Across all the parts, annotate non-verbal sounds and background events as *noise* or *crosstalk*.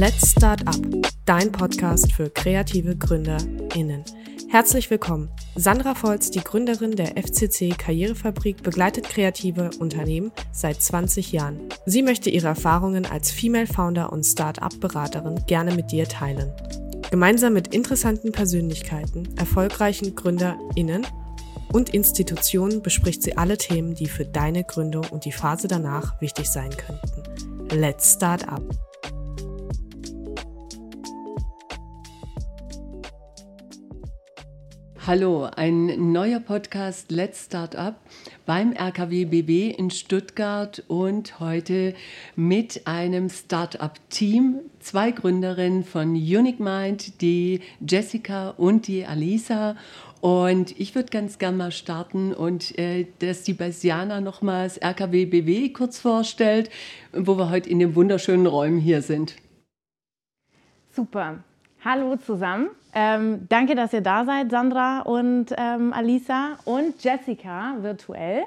Let's Start Up, dein Podcast für kreative GründerInnen. Herzlich willkommen. Sandra Volz, die Gründerin der FCC Karrierefabrik, begleitet kreative Unternehmen seit 20 Jahren. Sie möchte ihre Erfahrungen als Female Founder und Start-up-Beraterin gerne mit dir teilen. Gemeinsam mit interessanten Persönlichkeiten, erfolgreichen GründerInnen und Institutionen bespricht sie alle Themen, die für deine Gründung und die Phase danach wichtig sein könnten. Let's Start Up. Hallo, ein neuer Podcast Let's Start Up beim RKW BB in Stuttgart und heute mit einem Start-up-Team. Zwei Gründerinnen von Unique Mind, die Jessica und die Alisa. Und ich würde ganz gerne mal starten und äh, dass die Basiana nochmals RKW BW kurz vorstellt, wo wir heute in den wunderschönen Räumen hier sind. Super. Hallo zusammen. Ähm, danke, dass ihr da seid, Sandra und ähm, Alisa und Jessica virtuell.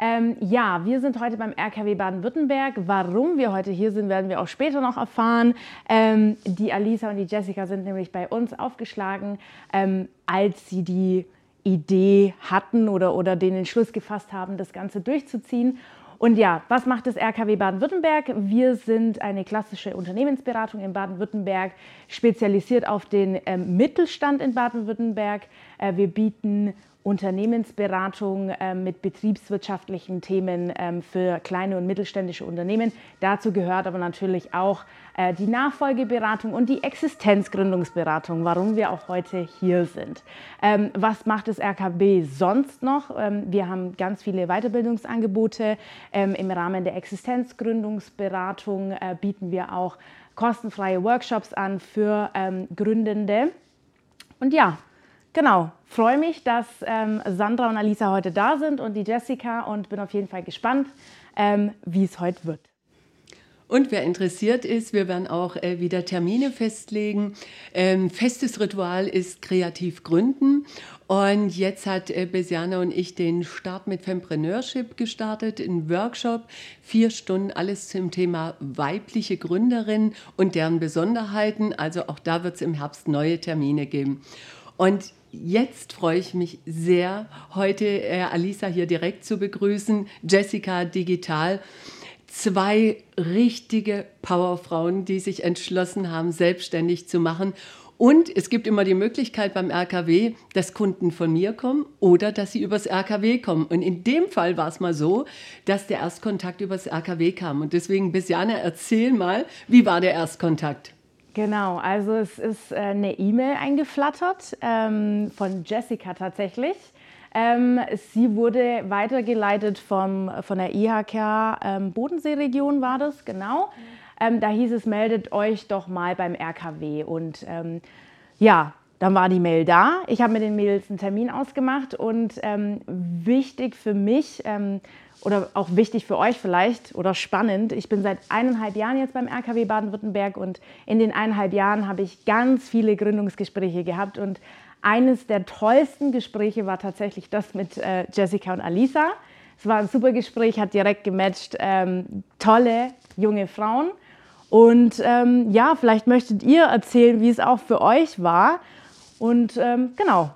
Ähm, ja, wir sind heute beim RKW Baden-Württemberg. Warum wir heute hier sind, werden wir auch später noch erfahren. Ähm, die Alisa und die Jessica sind nämlich bei uns aufgeschlagen, ähm, als sie die Idee hatten oder, oder den Entschluss gefasst haben, das Ganze durchzuziehen. Und ja, was macht das RKW Baden-Württemberg? Wir sind eine klassische Unternehmensberatung in Baden-Württemberg, spezialisiert auf den ähm, Mittelstand in Baden-Württemberg. Äh, wir bieten Unternehmensberatung ähm, mit betriebswirtschaftlichen Themen ähm, für kleine und mittelständische Unternehmen. Dazu gehört aber natürlich auch äh, die Nachfolgeberatung und die Existenzgründungsberatung, warum wir auch heute hier sind. Ähm, was macht das RKB sonst noch? Ähm, wir haben ganz viele Weiterbildungsangebote. Ähm, Im Rahmen der Existenzgründungsberatung äh, bieten wir auch kostenfreie Workshops an für ähm, Gründende. Und ja, Genau, freue mich, dass ähm, Sandra und Alisa heute da sind und die Jessica und bin auf jeden Fall gespannt, ähm, wie es heute wird. Und wer interessiert ist, wir werden auch äh, wieder Termine festlegen. Ähm, festes Ritual ist kreativ gründen. Und jetzt hat äh, Besiana und ich den Start mit Fempreneurship gestartet, einen Workshop, vier Stunden, alles zum Thema weibliche Gründerin und deren Besonderheiten. Also auch da wird es im Herbst neue Termine geben. Und jetzt freue ich mich sehr, heute äh, Alisa hier direkt zu begrüßen, Jessica Digital. Zwei richtige Powerfrauen, die sich entschlossen haben, selbstständig zu machen. Und es gibt immer die Möglichkeit beim RKW, dass Kunden von mir kommen oder dass sie übers RKW kommen. Und in dem Fall war es mal so, dass der Erstkontakt übers RKW kam. Und deswegen, Besiane, erzähl mal, wie war der Erstkontakt? Genau, also es ist äh, eine E-Mail eingeflattert ähm, von Jessica tatsächlich. Ähm, sie wurde weitergeleitet vom, von der IHK ähm, Bodenseeregion war das, genau. Ähm, da hieß es, meldet euch doch mal beim RKW. Und ähm, ja, dann war die Mail da. Ich habe mit den Mädels einen Termin ausgemacht und ähm, wichtig für mich, oder auch wichtig für euch vielleicht oder spannend. Ich bin seit eineinhalb Jahren jetzt beim RKW Baden-Württemberg und in den eineinhalb Jahren habe ich ganz viele Gründungsgespräche gehabt und eines der tollsten Gespräche war tatsächlich das mit äh, Jessica und Alisa. Es war ein super Gespräch, hat direkt gematcht. Ähm, tolle junge Frauen. Und ähm, ja, vielleicht möchtet ihr erzählen, wie es auch für euch war. Und ähm, genau.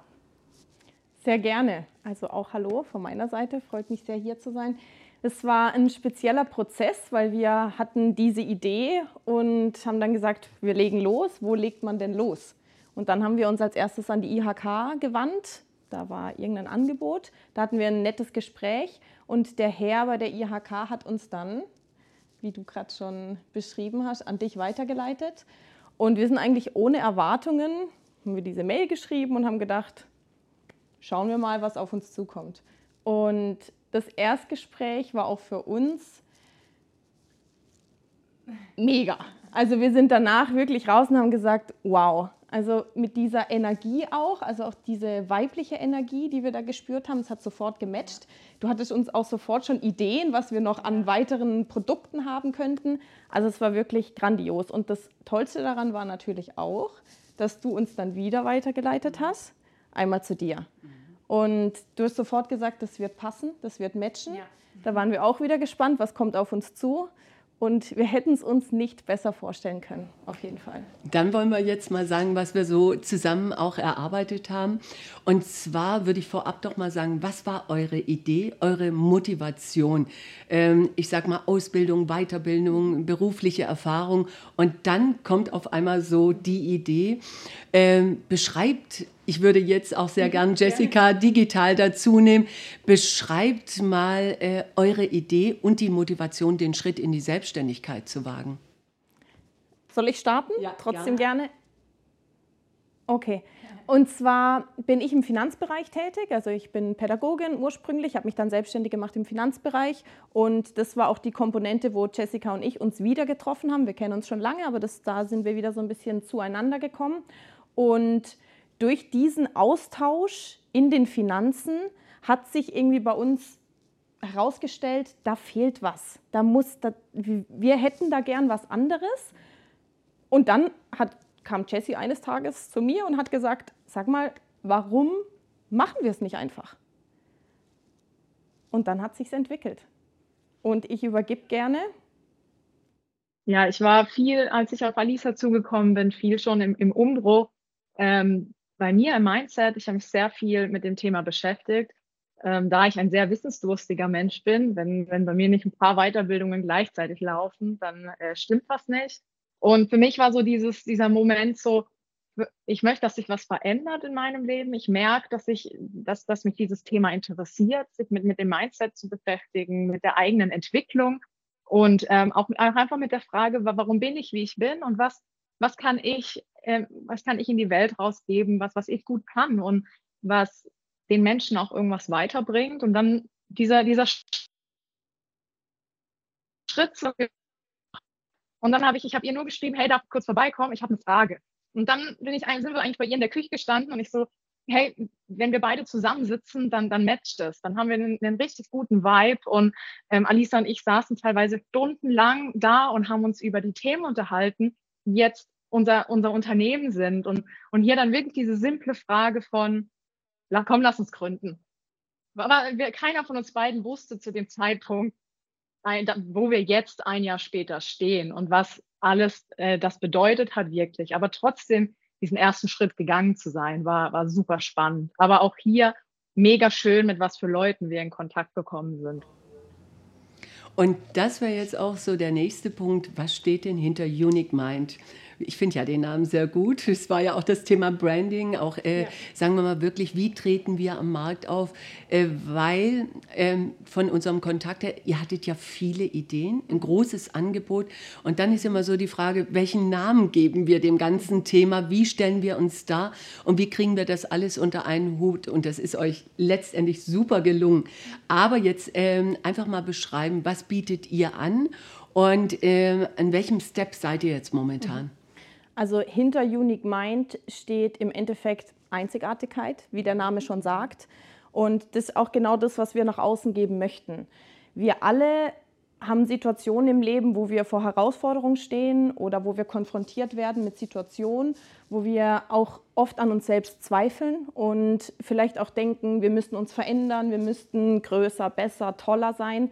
Sehr gerne. Also auch Hallo von meiner Seite, freut mich sehr hier zu sein. Es war ein spezieller Prozess, weil wir hatten diese Idee und haben dann gesagt, wir legen los. Wo legt man denn los? Und dann haben wir uns als erstes an die IHK gewandt. Da war irgendein Angebot. Da hatten wir ein nettes Gespräch und der Herr bei der IHK hat uns dann, wie du gerade schon beschrieben hast, an dich weitergeleitet. Und wir sind eigentlich ohne Erwartungen, haben wir diese Mail geschrieben und haben gedacht, schauen wir mal, was auf uns zukommt. Und das Erstgespräch war auch für uns mega. Also wir sind danach wirklich raus und haben gesagt, wow, also mit dieser Energie auch, also auch diese weibliche Energie, die wir da gespürt haben, es hat sofort gematcht. Du hattest uns auch sofort schon Ideen, was wir noch an weiteren Produkten haben könnten. Also es war wirklich grandios. Und das Tollste daran war natürlich auch, dass du uns dann wieder weitergeleitet hast einmal zu dir. Mhm. Und du hast sofort gesagt, das wird passen, das wird matchen. Ja. Da waren wir auch wieder gespannt, was kommt auf uns zu. Und wir hätten es uns nicht besser vorstellen können, auf jeden Fall. Dann wollen wir jetzt mal sagen, was wir so zusammen auch erarbeitet haben. Und zwar würde ich vorab doch mal sagen, was war eure Idee, eure Motivation? Ähm, ich sage mal Ausbildung, Weiterbildung, berufliche Erfahrung. Und dann kommt auf einmal so die Idee, ähm, beschreibt ich würde jetzt auch sehr gern Jessica digital dazu nehmen. Beschreibt mal äh, eure Idee und die Motivation, den Schritt in die Selbstständigkeit zu wagen. Soll ich starten? Ja, Trotzdem gerne. gerne. Okay. Und zwar bin ich im Finanzbereich tätig. Also ich bin Pädagogin ursprünglich, habe mich dann selbstständig gemacht im Finanzbereich. Und das war auch die Komponente, wo Jessica und ich uns wieder getroffen haben. Wir kennen uns schon lange, aber das, da sind wir wieder so ein bisschen zueinander gekommen. Und durch diesen Austausch in den Finanzen hat sich irgendwie bei uns herausgestellt, da fehlt was. Da muss, da, wir hätten da gern was anderes. Und dann hat, kam Jessie eines Tages zu mir und hat gesagt, sag mal, warum machen wir es nicht einfach? Und dann hat sich's entwickelt. Und ich übergib gerne. Ja, ich war viel, als ich auf Alisa zugekommen bin, viel schon im, im Umbruch. Ähm, bei mir im Mindset, ich habe mich sehr viel mit dem Thema beschäftigt, ähm, da ich ein sehr wissensdurstiger Mensch bin. Wenn, wenn bei mir nicht ein paar Weiterbildungen gleichzeitig laufen, dann äh, stimmt was nicht. Und für mich war so dieses, dieser Moment so, ich möchte, dass sich was verändert in meinem Leben. Ich merke, dass ich, dass, dass mich dieses Thema interessiert, sich mit, mit dem Mindset zu beschäftigen, mit der eigenen Entwicklung und ähm, auch einfach mit der Frage, warum bin ich, wie ich bin und was, was kann ich äh, was kann ich in die Welt rausgeben, was, was ich gut kann und was den Menschen auch irgendwas weiterbringt. Und dann dieser, dieser Schritt. Und dann habe ich, ich habe ihr nur geschrieben, hey, darf ich kurz vorbeikommen? Ich habe eine Frage. Und dann bin ich, sind wir eigentlich bei ihr in der Küche gestanden und ich so, hey, wenn wir beide zusammensitzen, dann, dann matcht es. Dann haben wir einen, einen richtig guten Vibe. Und ähm, Alisa und ich saßen teilweise stundenlang da und haben uns über die Themen unterhalten. Jetzt unser, unser Unternehmen sind. Und, und hier dann wirklich diese simple Frage von, komm, lass uns gründen. Aber keiner von uns beiden wusste zu dem Zeitpunkt, wo wir jetzt ein Jahr später stehen und was alles äh, das bedeutet hat wirklich. Aber trotzdem diesen ersten Schritt gegangen zu sein, war, war super spannend. Aber auch hier mega schön, mit was für Leuten wir in Kontakt gekommen sind. Und das wäre jetzt auch so der nächste Punkt. Was steht denn hinter Unique Mind? Ich finde ja den Namen sehr gut. Es war ja auch das Thema Branding, auch äh, ja. sagen wir mal wirklich, wie treten wir am Markt auf, äh, weil ähm, von unserem Kontakt her, ihr hattet ja viele Ideen, ein großes Angebot und dann ist immer so die Frage, welchen Namen geben wir dem ganzen Thema, wie stellen wir uns da und wie kriegen wir das alles unter einen Hut und das ist euch letztendlich super gelungen. Aber jetzt ähm, einfach mal beschreiben, was bietet ihr an und äh, an welchem Step seid ihr jetzt momentan? Mhm. Also hinter Unique Mind steht im Endeffekt Einzigartigkeit, wie der Name schon sagt. Und das ist auch genau das, was wir nach außen geben möchten. Wir alle haben Situationen im Leben, wo wir vor Herausforderungen stehen oder wo wir konfrontiert werden mit Situationen, wo wir auch oft an uns selbst zweifeln und vielleicht auch denken, wir müssten uns verändern, wir müssten größer, besser, toller sein.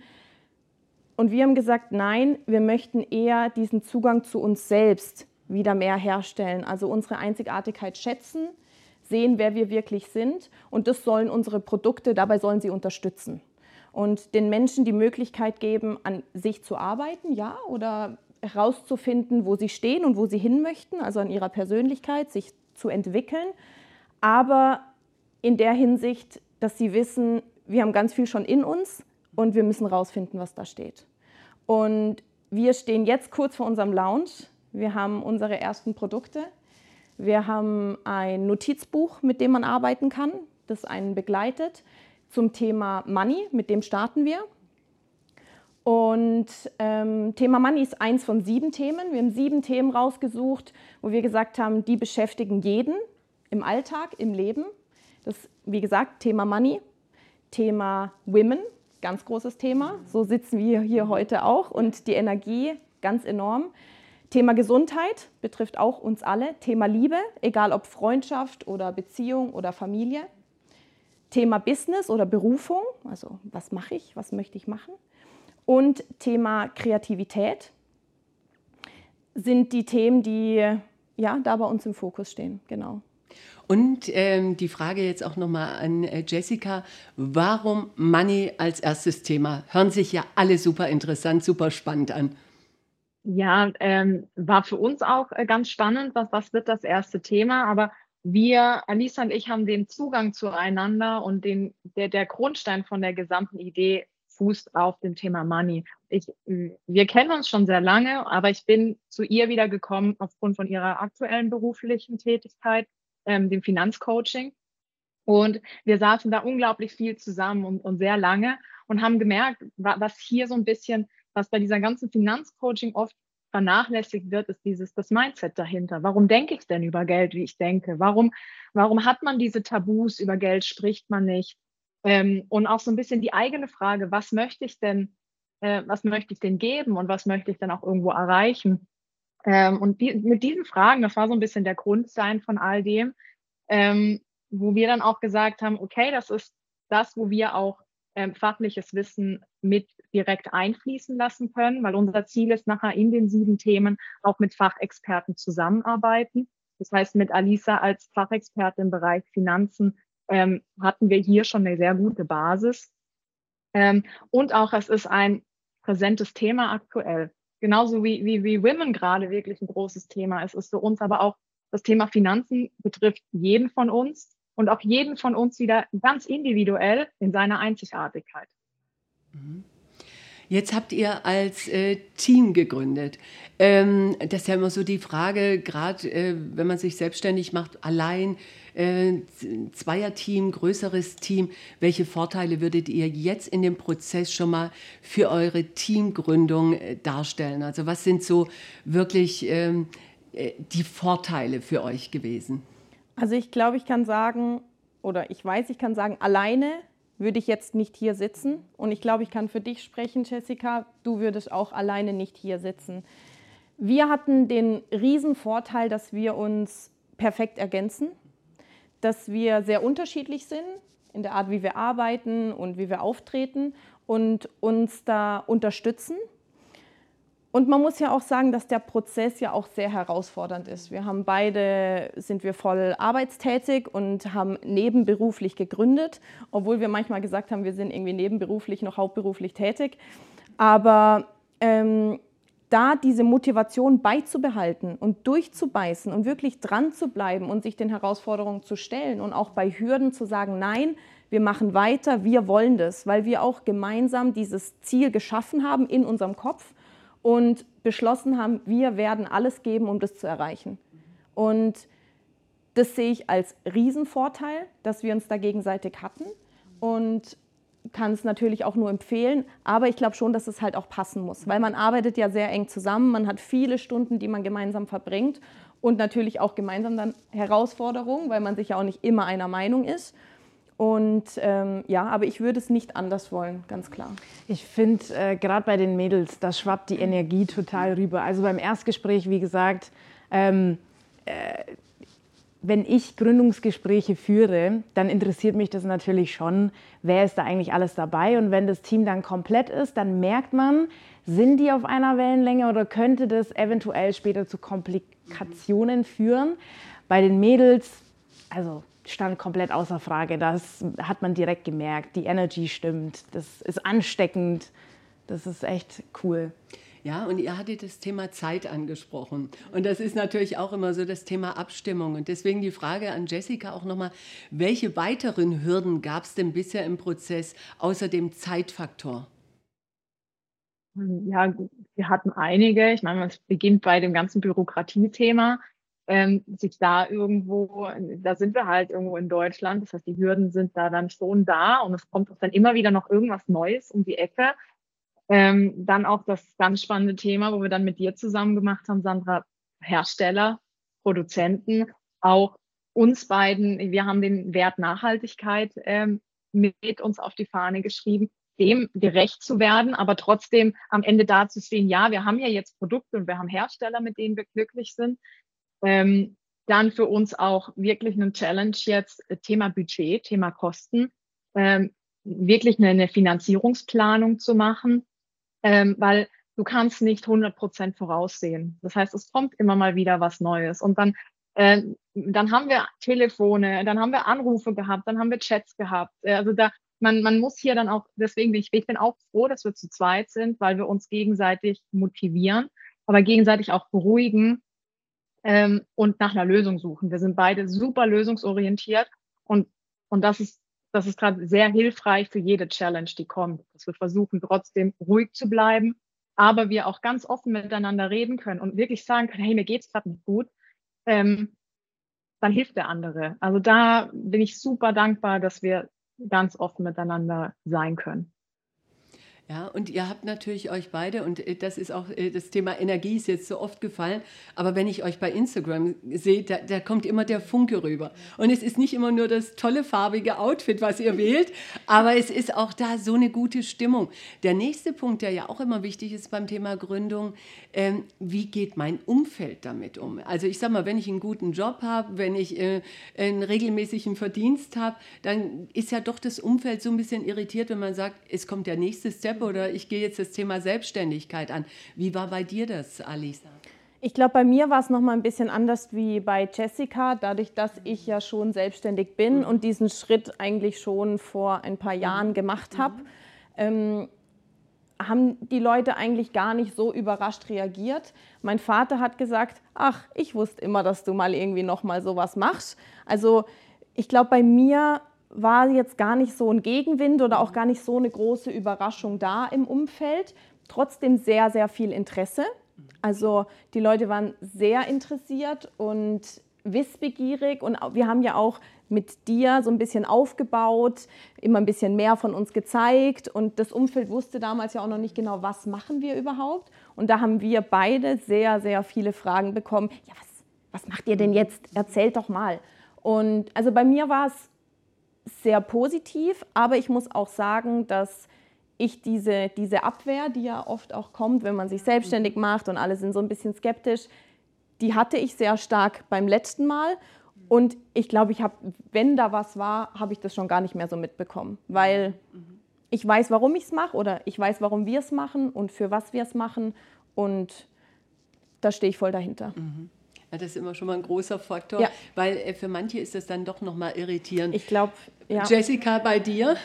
Und wir haben gesagt, nein, wir möchten eher diesen Zugang zu uns selbst wieder mehr herstellen. Also unsere Einzigartigkeit schätzen, sehen, wer wir wirklich sind und das sollen unsere Produkte, dabei sollen sie unterstützen. Und den Menschen die Möglichkeit geben, an sich zu arbeiten, ja, oder herauszufinden, wo sie stehen und wo sie hin möchten, also an ihrer Persönlichkeit, sich zu entwickeln. Aber in der Hinsicht, dass sie wissen, wir haben ganz viel schon in uns und wir müssen herausfinden, was da steht. Und wir stehen jetzt kurz vor unserem Lounge wir haben unsere ersten Produkte. Wir haben ein Notizbuch, mit dem man arbeiten kann, das einen begleitet zum Thema Money, mit dem starten wir. Und ähm, Thema Money ist eins von sieben Themen. Wir haben sieben Themen rausgesucht, wo wir gesagt haben, die beschäftigen jeden im Alltag, im Leben. Das, wie gesagt, Thema Money, Thema Women, ganz großes Thema. So sitzen wir hier heute auch und die Energie ganz enorm. Thema Gesundheit betrifft auch uns alle. Thema Liebe, egal ob Freundschaft oder Beziehung oder Familie. Thema Business oder Berufung, also was mache ich, was möchte ich machen. Und Thema Kreativität, sind die Themen, die ja da bei uns im Fokus stehen. Genau. Und ähm, die Frage jetzt auch nochmal an äh, Jessica, warum Money als erstes Thema? Hören sich ja alle super interessant, super spannend an. Ja, ähm, war für uns auch äh, ganz spannend, was, was wird das erste Thema, aber wir, Alisa und ich, haben den Zugang zueinander und den, der, der Grundstein von der gesamten Idee fußt auf dem Thema Money. Ich, wir kennen uns schon sehr lange, aber ich bin zu ihr wieder gekommen aufgrund von ihrer aktuellen beruflichen Tätigkeit ähm, dem Finanzcoaching. Und wir saßen da unglaublich viel zusammen und, und sehr lange und haben gemerkt, was hier so ein bisschen, was bei dieser ganzen Finanzcoaching oft vernachlässigt wird, ist dieses das Mindset dahinter. Warum denke ich denn über Geld, wie ich denke? Warum, warum hat man diese Tabus über Geld, spricht man nicht? Ähm, und auch so ein bisschen die eigene Frage, was möchte ich denn, äh, was möchte ich denn geben und was möchte ich denn auch irgendwo erreichen? Ähm, und die, mit diesen Fragen, das war so ein bisschen der Grundstein von all dem, ähm, wo wir dann auch gesagt haben, okay, das ist das, wo wir auch ähm, fachliches Wissen mit direkt einfließen lassen können, weil unser Ziel ist nachher in den sieben Themen auch mit Fachexperten zusammenarbeiten. Das heißt, mit Alisa als Fachexperte im Bereich Finanzen ähm, hatten wir hier schon eine sehr gute Basis. Ähm, und auch es ist ein präsentes Thema aktuell genauso wie, wie, wie Women gerade wirklich ein großes Thema ist, ist für uns aber auch das Thema Finanzen betrifft jeden von uns und auch jeden von uns wieder ganz individuell in seiner Einzigartigkeit. Mhm. Jetzt habt ihr als äh, Team gegründet. Ähm, das ist ja immer so die Frage, gerade äh, wenn man sich selbstständig macht, allein äh, Zweierteam, größeres Team. Welche Vorteile würdet ihr jetzt in dem Prozess schon mal für eure Teamgründung äh, darstellen? Also was sind so wirklich ähm, äh, die Vorteile für euch gewesen? Also ich glaube, ich kann sagen, oder ich weiß, ich kann sagen, alleine würde ich jetzt nicht hier sitzen. Und ich glaube, ich kann für dich sprechen, Jessica, du würdest auch alleine nicht hier sitzen. Wir hatten den riesen Vorteil, dass wir uns perfekt ergänzen dass wir sehr unterschiedlich sind in der Art, wie wir arbeiten und wie wir auftreten und uns da unterstützen. Und man muss ja auch sagen, dass der Prozess ja auch sehr herausfordernd ist. Wir haben beide, sind wir voll arbeitstätig und haben nebenberuflich gegründet, obwohl wir manchmal gesagt haben, wir sind irgendwie nebenberuflich noch hauptberuflich tätig. Aber ähm, da diese Motivation beizubehalten und durchzubeißen und wirklich dran zu bleiben und sich den Herausforderungen zu stellen und auch bei Hürden zu sagen, nein, wir machen weiter, wir wollen das, weil wir auch gemeinsam dieses Ziel geschaffen haben in unserem Kopf und beschlossen haben, wir werden alles geben, um das zu erreichen. Und das sehe ich als Riesenvorteil, dass wir uns da gegenseitig hatten. Und kann es natürlich auch nur empfehlen, aber ich glaube schon, dass es halt auch passen muss, weil man arbeitet ja sehr eng zusammen, man hat viele Stunden, die man gemeinsam verbringt und natürlich auch gemeinsam dann Herausforderungen, weil man sich ja auch nicht immer einer Meinung ist. Und ähm, ja, aber ich würde es nicht anders wollen, ganz klar. Ich finde, äh, gerade bei den Mädels, da schwappt die Energie total rüber. Also beim Erstgespräch, wie gesagt, ähm, äh, wenn ich Gründungsgespräche führe, dann interessiert mich das natürlich schon, wer ist da eigentlich alles dabei. Und wenn das Team dann komplett ist, dann merkt man, sind die auf einer Wellenlänge oder könnte das eventuell später zu Komplikationen führen. Bei den Mädels, also stand komplett außer Frage. Das hat man direkt gemerkt. Die Energy stimmt. Das ist ansteckend. Das ist echt cool. Ja, und ihr hattet das Thema Zeit angesprochen. Und das ist natürlich auch immer so das Thema Abstimmung. Und deswegen die Frage an Jessica auch nochmal, welche weiteren Hürden gab es denn bisher im Prozess außer dem Zeitfaktor? Ja, wir hatten einige. Ich meine, es beginnt bei dem ganzen Bürokratiethema. Ähm, sich da irgendwo, da sind wir halt irgendwo in Deutschland. Das heißt, die Hürden sind da dann schon da und es kommt auch dann immer wieder noch irgendwas Neues um die Ecke. Ähm, dann auch das ganz spannende Thema, wo wir dann mit dir zusammen gemacht haben, Sandra, Hersteller, Produzenten, auch uns beiden, wir haben den Wert Nachhaltigkeit ähm, mit uns auf die Fahne geschrieben, dem gerecht zu werden, aber trotzdem am Ende da zu stehen, ja, wir haben ja jetzt Produkte und wir haben Hersteller, mit denen wir glücklich sind. Ähm, dann für uns auch wirklich eine Challenge jetzt, äh, Thema Budget, Thema Kosten, ähm, wirklich eine, eine Finanzierungsplanung zu machen, ähm, weil du kannst nicht 100 Prozent voraussehen. Das heißt, es kommt immer mal wieder was Neues. Und dann, äh, dann haben wir Telefone, dann haben wir Anrufe gehabt, dann haben wir Chats gehabt. Äh, also da, man, man muss hier dann auch, deswegen bin ich, ich bin auch froh, dass wir zu zweit sind, weil wir uns gegenseitig motivieren, aber gegenseitig auch beruhigen ähm, und nach einer Lösung suchen. Wir sind beide super lösungsorientiert und, und das ist, das ist gerade sehr hilfreich für jede Challenge, die kommt, dass wir versuchen, trotzdem ruhig zu bleiben, aber wir auch ganz offen miteinander reden können und wirklich sagen können, hey, mir geht's gerade nicht gut. Ähm, dann hilft der andere. Also da bin ich super dankbar, dass wir ganz offen miteinander sein können. Ja, und ihr habt natürlich euch beide, und äh, das ist auch äh, das Thema Energie ist jetzt so oft gefallen, aber wenn ich euch bei Instagram sehe, da, da kommt immer der Funke rüber. Und es ist nicht immer nur das tolle farbige Outfit, was ihr wählt, aber es ist auch da so eine gute Stimmung. Der nächste Punkt, der ja auch immer wichtig ist beim Thema Gründung, ähm, wie geht mein Umfeld damit um? Also ich sage mal, wenn ich einen guten Job habe, wenn ich äh, einen regelmäßigen Verdienst habe, dann ist ja doch das Umfeld so ein bisschen irritiert, wenn man sagt, es kommt der nächste Step Step oder ich gehe jetzt das Thema Selbstständigkeit an. Wie war bei dir das, Alisa? Ich glaube, bei mir war es noch mal ein bisschen anders wie bei Jessica, dadurch, dass ich ja schon selbstständig bin mhm. und diesen Schritt eigentlich schon vor ein paar Jahren mhm. gemacht habe. Mhm. Ähm, haben die Leute eigentlich gar nicht so überrascht reagiert. Mein Vater hat gesagt, ach, ich wusste immer, dass du mal irgendwie noch mal sowas machst. Also ich glaube, bei mir war jetzt gar nicht so ein Gegenwind oder auch gar nicht so eine große Überraschung da im Umfeld. Trotzdem sehr, sehr viel Interesse. Also die Leute waren sehr interessiert und wissbegierig und wir haben ja auch mit dir so ein bisschen aufgebaut, immer ein bisschen mehr von uns gezeigt und das Umfeld wusste damals ja auch noch nicht genau, was machen wir überhaupt. Und da haben wir beide sehr, sehr viele Fragen bekommen. Ja, was, was macht ihr denn jetzt? Erzählt doch mal. Und also bei mir war es sehr positiv, aber ich muss auch sagen, dass ich diese, diese Abwehr, die ja oft auch kommt, wenn man sich selbstständig macht und alle sind so ein bisschen skeptisch, die hatte ich sehr stark beim letzten Mal. Und ich glaube, ich habe, wenn da was war, habe ich das schon gar nicht mehr so mitbekommen, weil ich weiß, warum ich es mache oder ich weiß, warum wir es machen und für was wir es machen. Und da stehe ich voll dahinter. Mhm. Ja, das ist immer schon mal ein großer Faktor, ja. weil äh, für manche ist das dann doch nochmal irritierend. Ich glaube, ja. Jessica, bei dir?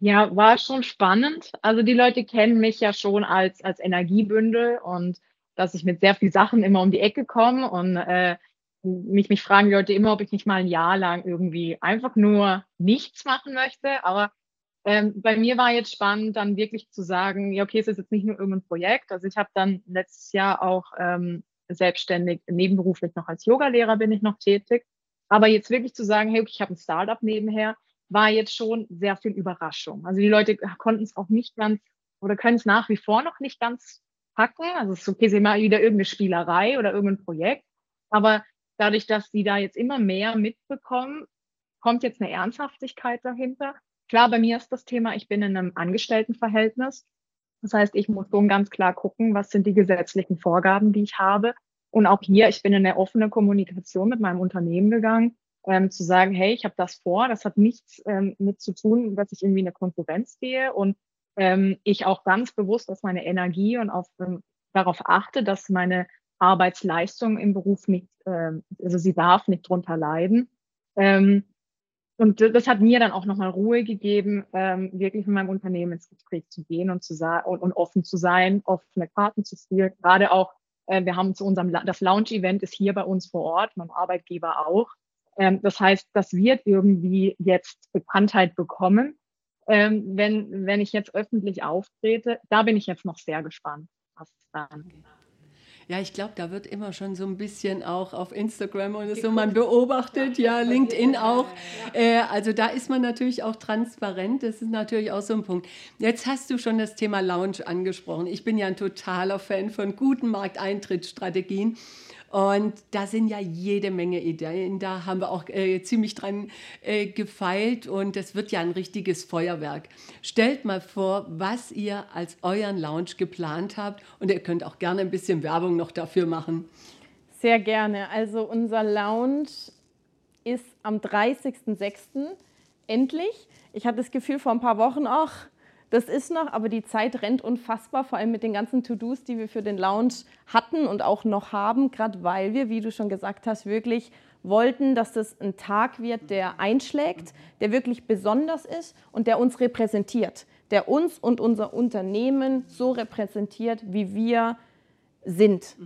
Ja, war schon spannend. Also die Leute kennen mich ja schon als, als Energiebündel und dass ich mit sehr vielen Sachen immer um die Ecke komme und äh, mich, mich fragen die Leute immer, ob ich nicht mal ein Jahr lang irgendwie einfach nur nichts machen möchte. Aber ähm, bei mir war jetzt spannend, dann wirklich zu sagen, ja, okay, es ist jetzt nicht nur irgendein Projekt. Also ich habe dann letztes Jahr auch ähm, selbstständig, nebenberuflich noch als Yogalehrer bin ich noch tätig. Aber jetzt wirklich zu sagen, hey, ich habe ein Startup nebenher, war jetzt schon sehr viel Überraschung. Also die Leute konnten es auch nicht ganz oder können es nach wie vor noch nicht ganz packen. Also es ist okay, sie machen wieder irgendeine Spielerei oder irgendein Projekt. Aber dadurch, dass sie da jetzt immer mehr mitbekommen, kommt jetzt eine Ernsthaftigkeit dahinter. Klar, bei mir ist das Thema, ich bin in einem Angestelltenverhältnis. Das heißt, ich muss schon ganz klar gucken, was sind die gesetzlichen Vorgaben, die ich habe. Und auch hier, ich bin in eine offene Kommunikation mit meinem Unternehmen gegangen, ähm, zu sagen, hey, ich habe das vor, das hat nichts ähm, mit zu tun, dass ich irgendwie in eine Konkurrenz gehe und ähm, ich auch ganz bewusst auf meine Energie und auf, ähm, darauf achte, dass meine Arbeitsleistung im Beruf nicht, ähm, also sie darf nicht drunter leiden. Ähm, und das hat mir dann auch nochmal Ruhe gegeben, ähm, wirklich mit meinem Unternehmen ins Gespräch zu gehen und, zu und, und offen zu sein, offene Karten zu spielen. Gerade auch, äh, wir haben zu unserem, das Lounge-Event ist hier bei uns vor Ort, mein Arbeitgeber auch. Ähm, das heißt, das wird irgendwie jetzt Bekanntheit bekommen. Ähm, wenn, wenn ich jetzt öffentlich auftrete, da bin ich jetzt noch sehr gespannt, was dann ja, ich glaube, da wird immer schon so ein bisschen auch auf Instagram und so man beobachtet, ja, LinkedIn auch. Äh, also da ist man natürlich auch transparent. Das ist natürlich auch so ein Punkt. Jetzt hast du schon das Thema Lounge angesprochen. Ich bin ja ein totaler Fan von guten Markteintrittsstrategien. Und da sind ja jede Menge Ideen. Da haben wir auch äh, ziemlich dran äh, gefeilt und es wird ja ein richtiges Feuerwerk. Stellt mal vor, was ihr als euren Lounge geplant habt und ihr könnt auch gerne ein bisschen Werbung noch dafür machen. Sehr gerne. Also unser Lounge ist am 30.06. endlich. Ich hatte das Gefühl vor ein paar Wochen auch, Das ist noch, aber die Zeit rennt unfassbar, vor allem mit den ganzen To-Dos, die wir für den Lounge hatten und auch noch haben, gerade weil wir, wie du schon gesagt hast, wirklich wollten, dass das ein Tag wird, der einschlägt, der wirklich besonders ist und der uns repräsentiert, der uns und unser Unternehmen so repräsentiert, wie wir sind.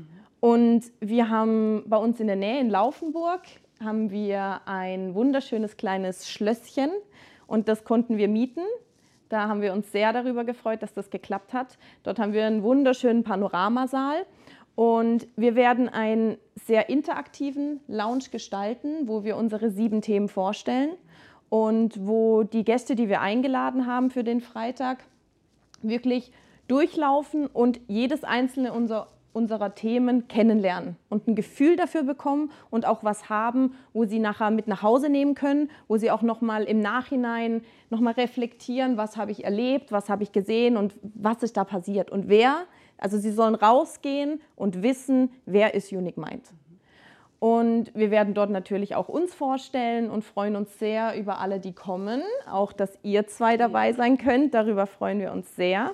Und wir haben bei uns in der Nähe in Laufenburg haben wir ein wunderschönes kleines Schlösschen und das konnten wir mieten. Da haben wir uns sehr darüber gefreut, dass das geklappt hat. Dort haben wir einen wunderschönen Panoramasaal und wir werden einen sehr interaktiven Lounge gestalten, wo wir unsere sieben Themen vorstellen und wo die Gäste, die wir eingeladen haben für den Freitag, wirklich durchlaufen und jedes einzelne unserer unserer Themen kennenlernen und ein Gefühl dafür bekommen und auch was haben, wo sie nachher mit nach Hause nehmen können, wo sie auch noch mal im Nachhinein noch mal reflektieren, was habe ich erlebt, was habe ich gesehen und was ist da passiert und wer. Also sie sollen rausgehen und wissen, wer ist Unique Mind. Und wir werden dort natürlich auch uns vorstellen und freuen uns sehr über alle, die kommen. Auch, dass ihr zwei dabei sein könnt. Darüber freuen wir uns sehr.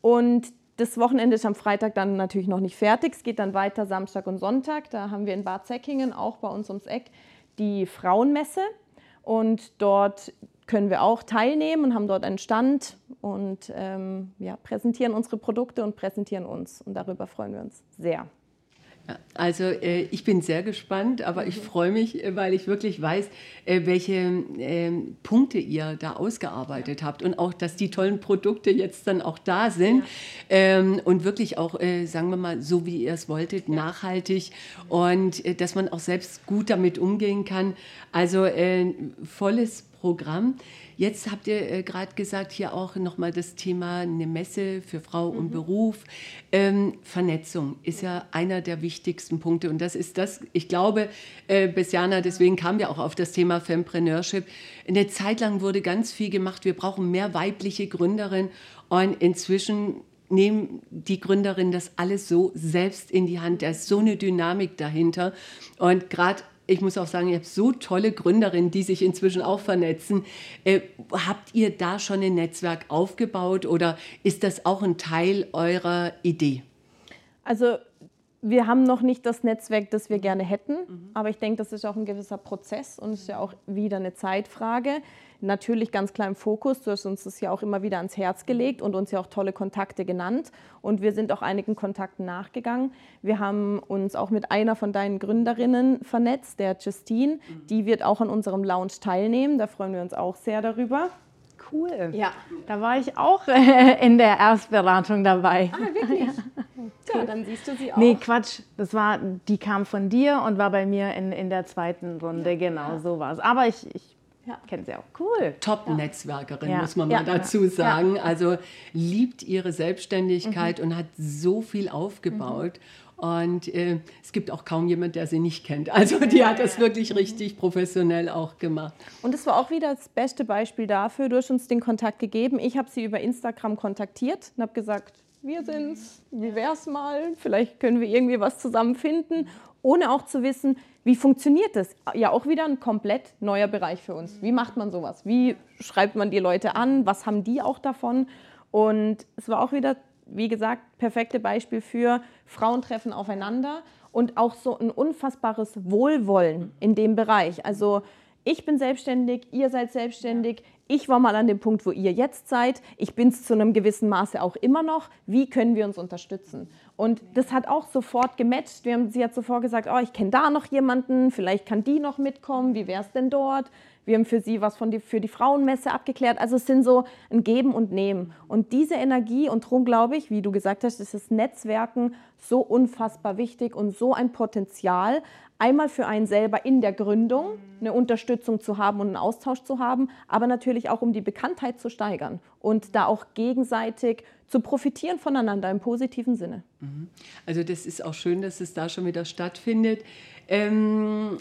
Und das Wochenende ist am Freitag dann natürlich noch nicht fertig. Es geht dann weiter Samstag und Sonntag. Da haben wir in Bad Säckingen, auch bei uns ums Eck, die Frauenmesse. Und dort können wir auch teilnehmen und haben dort einen Stand und ähm, ja, präsentieren unsere Produkte und präsentieren uns. Und darüber freuen wir uns sehr. Also äh, ich bin sehr gespannt, aber ich freue mich, äh, weil ich wirklich weiß, äh, welche ähm, Punkte ihr da ausgearbeitet habt und auch, dass die tollen Produkte jetzt dann auch da sind ja. ähm, und wirklich auch, äh, sagen wir mal, so wie ihr es wolltet, ja. nachhaltig und äh, dass man auch selbst gut damit umgehen kann. Also äh, volles Programm. Jetzt habt ihr äh, gerade gesagt, hier auch nochmal das Thema eine Messe für Frau mhm. und Beruf. Ähm, Vernetzung ist ja einer der wichtigsten Punkte und das ist das, ich glaube, äh, Bessiana, deswegen kam wir auch auf das Thema Fempreneurship. Eine Zeit lang wurde ganz viel gemacht, wir brauchen mehr weibliche Gründerinnen und inzwischen nehmen die Gründerinnen das alles so selbst in die Hand. Da ist so eine Dynamik dahinter. Und gerade ich muss auch sagen, ihr habt so tolle Gründerinnen, die sich inzwischen auch vernetzen. Äh, habt ihr da schon ein Netzwerk aufgebaut oder ist das auch ein Teil eurer Idee? Also wir haben noch nicht das Netzwerk, das wir gerne hätten, mhm. aber ich denke, das ist auch ein gewisser Prozess und ist ja auch wieder eine Zeitfrage. Natürlich ganz klar im Fokus, du hast uns das ja auch immer wieder ans Herz gelegt und uns ja auch tolle Kontakte genannt und wir sind auch einigen Kontakten nachgegangen. Wir haben uns auch mit einer von deinen Gründerinnen vernetzt, der Justine, mhm. die wird auch an unserem Lounge teilnehmen, da freuen wir uns auch sehr darüber cool. Ja. Da war ich auch äh, in der Erstberatung dabei. Ah, wirklich? Ja. dann siehst du sie auch. Nee, Quatsch. Das war, die kam von dir und war bei mir in, in der zweiten Runde. Genau, so war es. Aber ich, ich ja. kenne sie auch. Cool. Top-Netzwerkerin, ja. muss man mal dazu sagen. Also liebt ihre Selbstständigkeit mhm. und hat so viel aufgebaut. Mhm. Und äh, es gibt auch kaum jemand, der sie nicht kennt. *laughs* Also die hat das wirklich richtig professionell auch gemacht. Und es war auch wieder das beste Beispiel dafür. Du hast uns den Kontakt gegeben. Ich habe sie über Instagram kontaktiert und habe gesagt, wir sind's, wie wär's mal? Vielleicht können wir irgendwie was zusammenfinden, ohne auch zu wissen, wie funktioniert das? Ja, auch wieder ein komplett neuer Bereich für uns. Wie macht man sowas? Wie schreibt man die Leute an? Was haben die auch davon? Und es war auch wieder wie gesagt, perfekte Beispiel für Frauen treffen aufeinander und auch so ein unfassbares Wohlwollen in dem Bereich. Also ich bin selbstständig, ihr seid selbstständig, ich war mal an dem Punkt, wo ihr jetzt seid, ich bin es zu einem gewissen Maße auch immer noch, wie können wir uns unterstützen? Und das hat auch sofort gematcht. Wir haben, sie hat sofort gesagt, oh, ich kenne da noch jemanden, vielleicht kann die noch mitkommen, wie wäre es denn dort? Wir haben für sie was von die, für die Frauenmesse abgeklärt. Also es sind so ein Geben und Nehmen. Und diese Energie, und darum glaube ich, wie du gesagt hast, ist das Netzwerken so unfassbar wichtig und so ein Potenzial, einmal für einen selber in der Gründung eine Unterstützung zu haben und einen Austausch zu haben, aber natürlich auch um die Bekanntheit zu steigern und da auch gegenseitig zu profitieren voneinander im positiven Sinne. Mhm. Also das ist auch schön, dass es da schon wieder stattfindet. Ähm,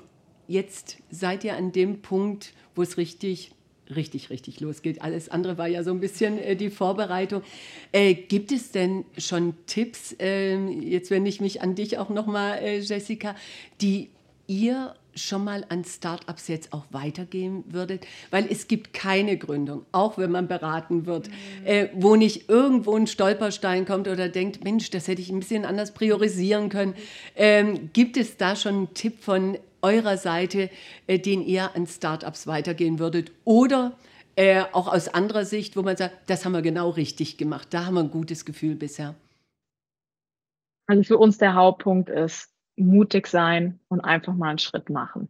jetzt seid ihr an dem Punkt, wo es richtig richtig, richtig losgeht. Alles andere war ja so ein bisschen äh, die Vorbereitung. Äh, gibt es denn schon Tipps, äh, jetzt wende ich mich an dich auch nochmal, äh, Jessica, die ihr schon mal an Startups jetzt auch weitergehen würdet? Weil es gibt keine Gründung, auch wenn man beraten wird, mhm. äh, wo nicht irgendwo ein Stolperstein kommt oder denkt, Mensch, das hätte ich ein bisschen anders priorisieren können. Ähm, gibt es da schon einen Tipp von eurer Seite, äh, den ihr an Startups weitergehen würdet? Oder äh, auch aus anderer Sicht, wo man sagt, das haben wir genau richtig gemacht, da haben wir ein gutes Gefühl bisher? Also für uns der Hauptpunkt ist, mutig sein und einfach mal einen Schritt machen.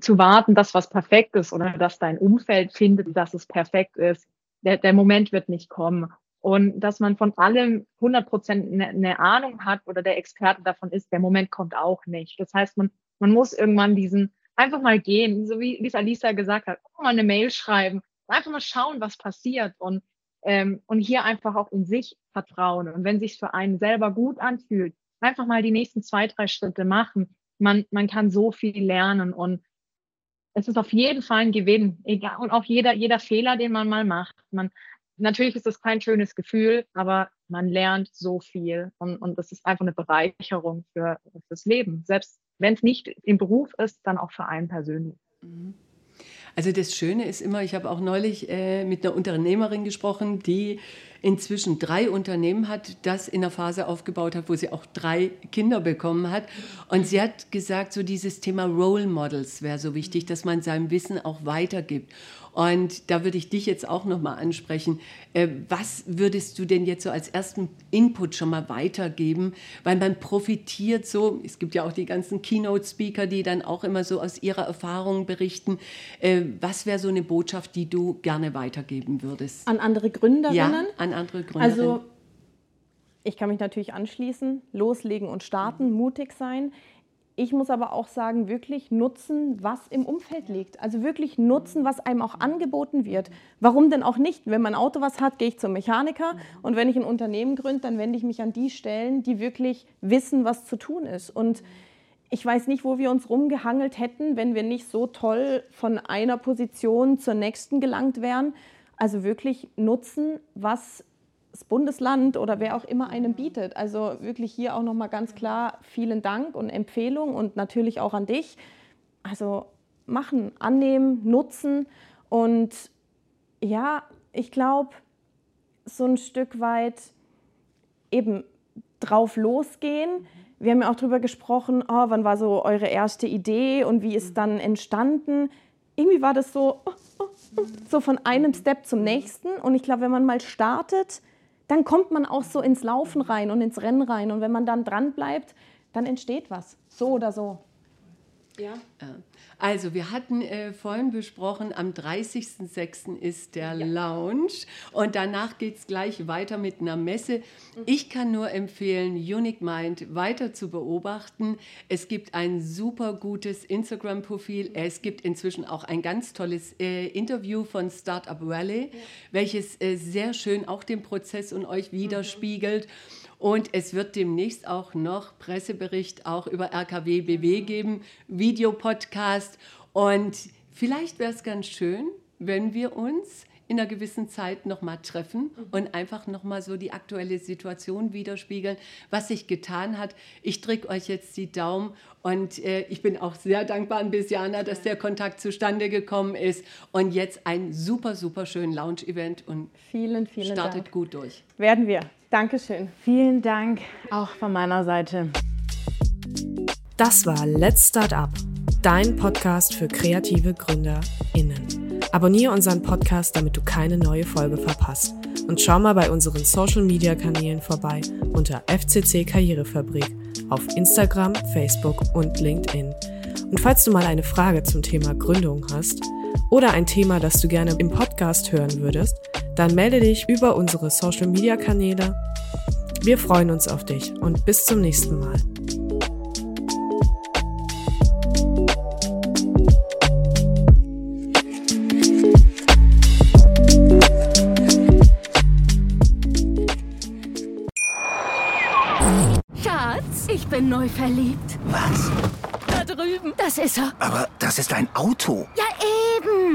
Zu warten, dass was perfekt ist oder dass dein Umfeld findet, dass es perfekt ist. Der, der Moment wird nicht kommen. Und dass man von allem 100 Prozent eine, eine Ahnung hat oder der Experte davon ist, der Moment kommt auch nicht. Das heißt, man, man muss irgendwann diesen einfach mal gehen, so wie es Alisa gesagt hat, auch mal eine Mail schreiben, einfach mal schauen, was passiert und, ähm, und hier einfach auch in sich vertrauen. Und wenn sich für einen selber gut anfühlt, einfach mal die nächsten zwei, drei Schritte machen. Man, man kann so viel lernen und es ist auf jeden Fall ein Gewinn, egal, und auch jeder, jeder Fehler, den man mal macht. Man, natürlich ist das kein schönes Gefühl, aber man lernt so viel und, und das ist einfach eine Bereicherung für, fürs Leben. Selbst wenn es nicht im Beruf ist, dann auch für einen persönlich. Mhm. Also das Schöne ist immer, ich habe auch neulich äh, mit einer Unternehmerin gesprochen, die inzwischen drei Unternehmen hat, das in der Phase aufgebaut hat, wo sie auch drei Kinder bekommen hat. Und sie hat gesagt, so dieses Thema Role Models wäre so wichtig, dass man sein Wissen auch weitergibt. Und da würde ich dich jetzt auch nochmal ansprechen. Äh, was würdest du denn jetzt so als ersten Input schon mal weitergeben? Weil man profitiert so, es gibt ja auch die ganzen Keynote-Speaker, die dann auch immer so aus ihrer Erfahrung berichten. Äh, was wäre so eine Botschaft, die du gerne weitergeben würdest? An andere Gründerinnen? Ja, an andere Gründerinnen. Also ich kann mich natürlich anschließen, loslegen und starten, mutig sein. Ich muss aber auch sagen, wirklich nutzen, was im Umfeld liegt. Also wirklich nutzen, was einem auch angeboten wird. Warum denn auch nicht? Wenn mein Auto was hat, gehe ich zum Mechaniker. Und wenn ich ein Unternehmen gründe, dann wende ich mich an die Stellen, die wirklich wissen, was zu tun ist. Und ich weiß nicht, wo wir uns rumgehangelt hätten, wenn wir nicht so toll von einer Position zur nächsten gelangt wären. Also wirklich nutzen, was das Bundesland oder wer auch immer einem bietet. Also wirklich hier auch nochmal ganz klar vielen Dank und Empfehlung und natürlich auch an dich. Also machen, annehmen, nutzen und ja, ich glaube, so ein Stück weit eben drauf losgehen. Wir haben ja auch darüber gesprochen, oh, wann war so eure erste Idee und wie ist dann entstanden. Irgendwie war das so, oh, oh, oh, so von einem Step zum nächsten. Und ich glaube, wenn man mal startet, dann kommt man auch so ins Laufen rein und ins Rennen rein. Und wenn man dann dran bleibt, dann entsteht was. So oder so. Ja. Also, wir hatten äh, vorhin besprochen, am 30.06. ist der ja. Lounge und danach geht es gleich weiter mit einer Messe. Mhm. Ich kann nur empfehlen, Unique Mind weiter zu beobachten. Es gibt ein super gutes Instagram-Profil. Es gibt inzwischen auch ein ganz tolles äh, Interview von Startup Valley, ja. welches äh, sehr schön auch den Prozess und euch widerspiegelt. Mhm. Und es wird demnächst auch noch Pressebericht auch über RKW BW geben, Videopodcast. Und vielleicht wäre es ganz schön, wenn wir uns in einer gewissen Zeit nochmal treffen und einfach nochmal so die aktuelle Situation widerspiegeln, was sich getan hat. Ich drücke euch jetzt die Daumen und äh, ich bin auch sehr dankbar an Besiana, dass der Kontakt zustande gekommen ist und jetzt ein super, super schönen Lounge-Event und vielen, vielen startet Dank. gut durch. Werden wir. Dankeschön. Vielen Dank auch von meiner Seite. Das war Let's Start Up, dein Podcast für kreative GründerInnen. Abonniere unseren Podcast, damit du keine neue Folge verpasst. Und schau mal bei unseren Social Media Kanälen vorbei unter FCC Karrierefabrik auf Instagram, Facebook und LinkedIn. Und falls du mal eine Frage zum Thema Gründung hast oder ein Thema, das du gerne im Podcast hören würdest, dann melde dich über unsere Social-Media-Kanäle. Wir freuen uns auf dich und bis zum nächsten Mal. Schatz, ich bin neu verliebt. Was? Da drüben. Das ist er. Aber das ist ein Auto. Ja,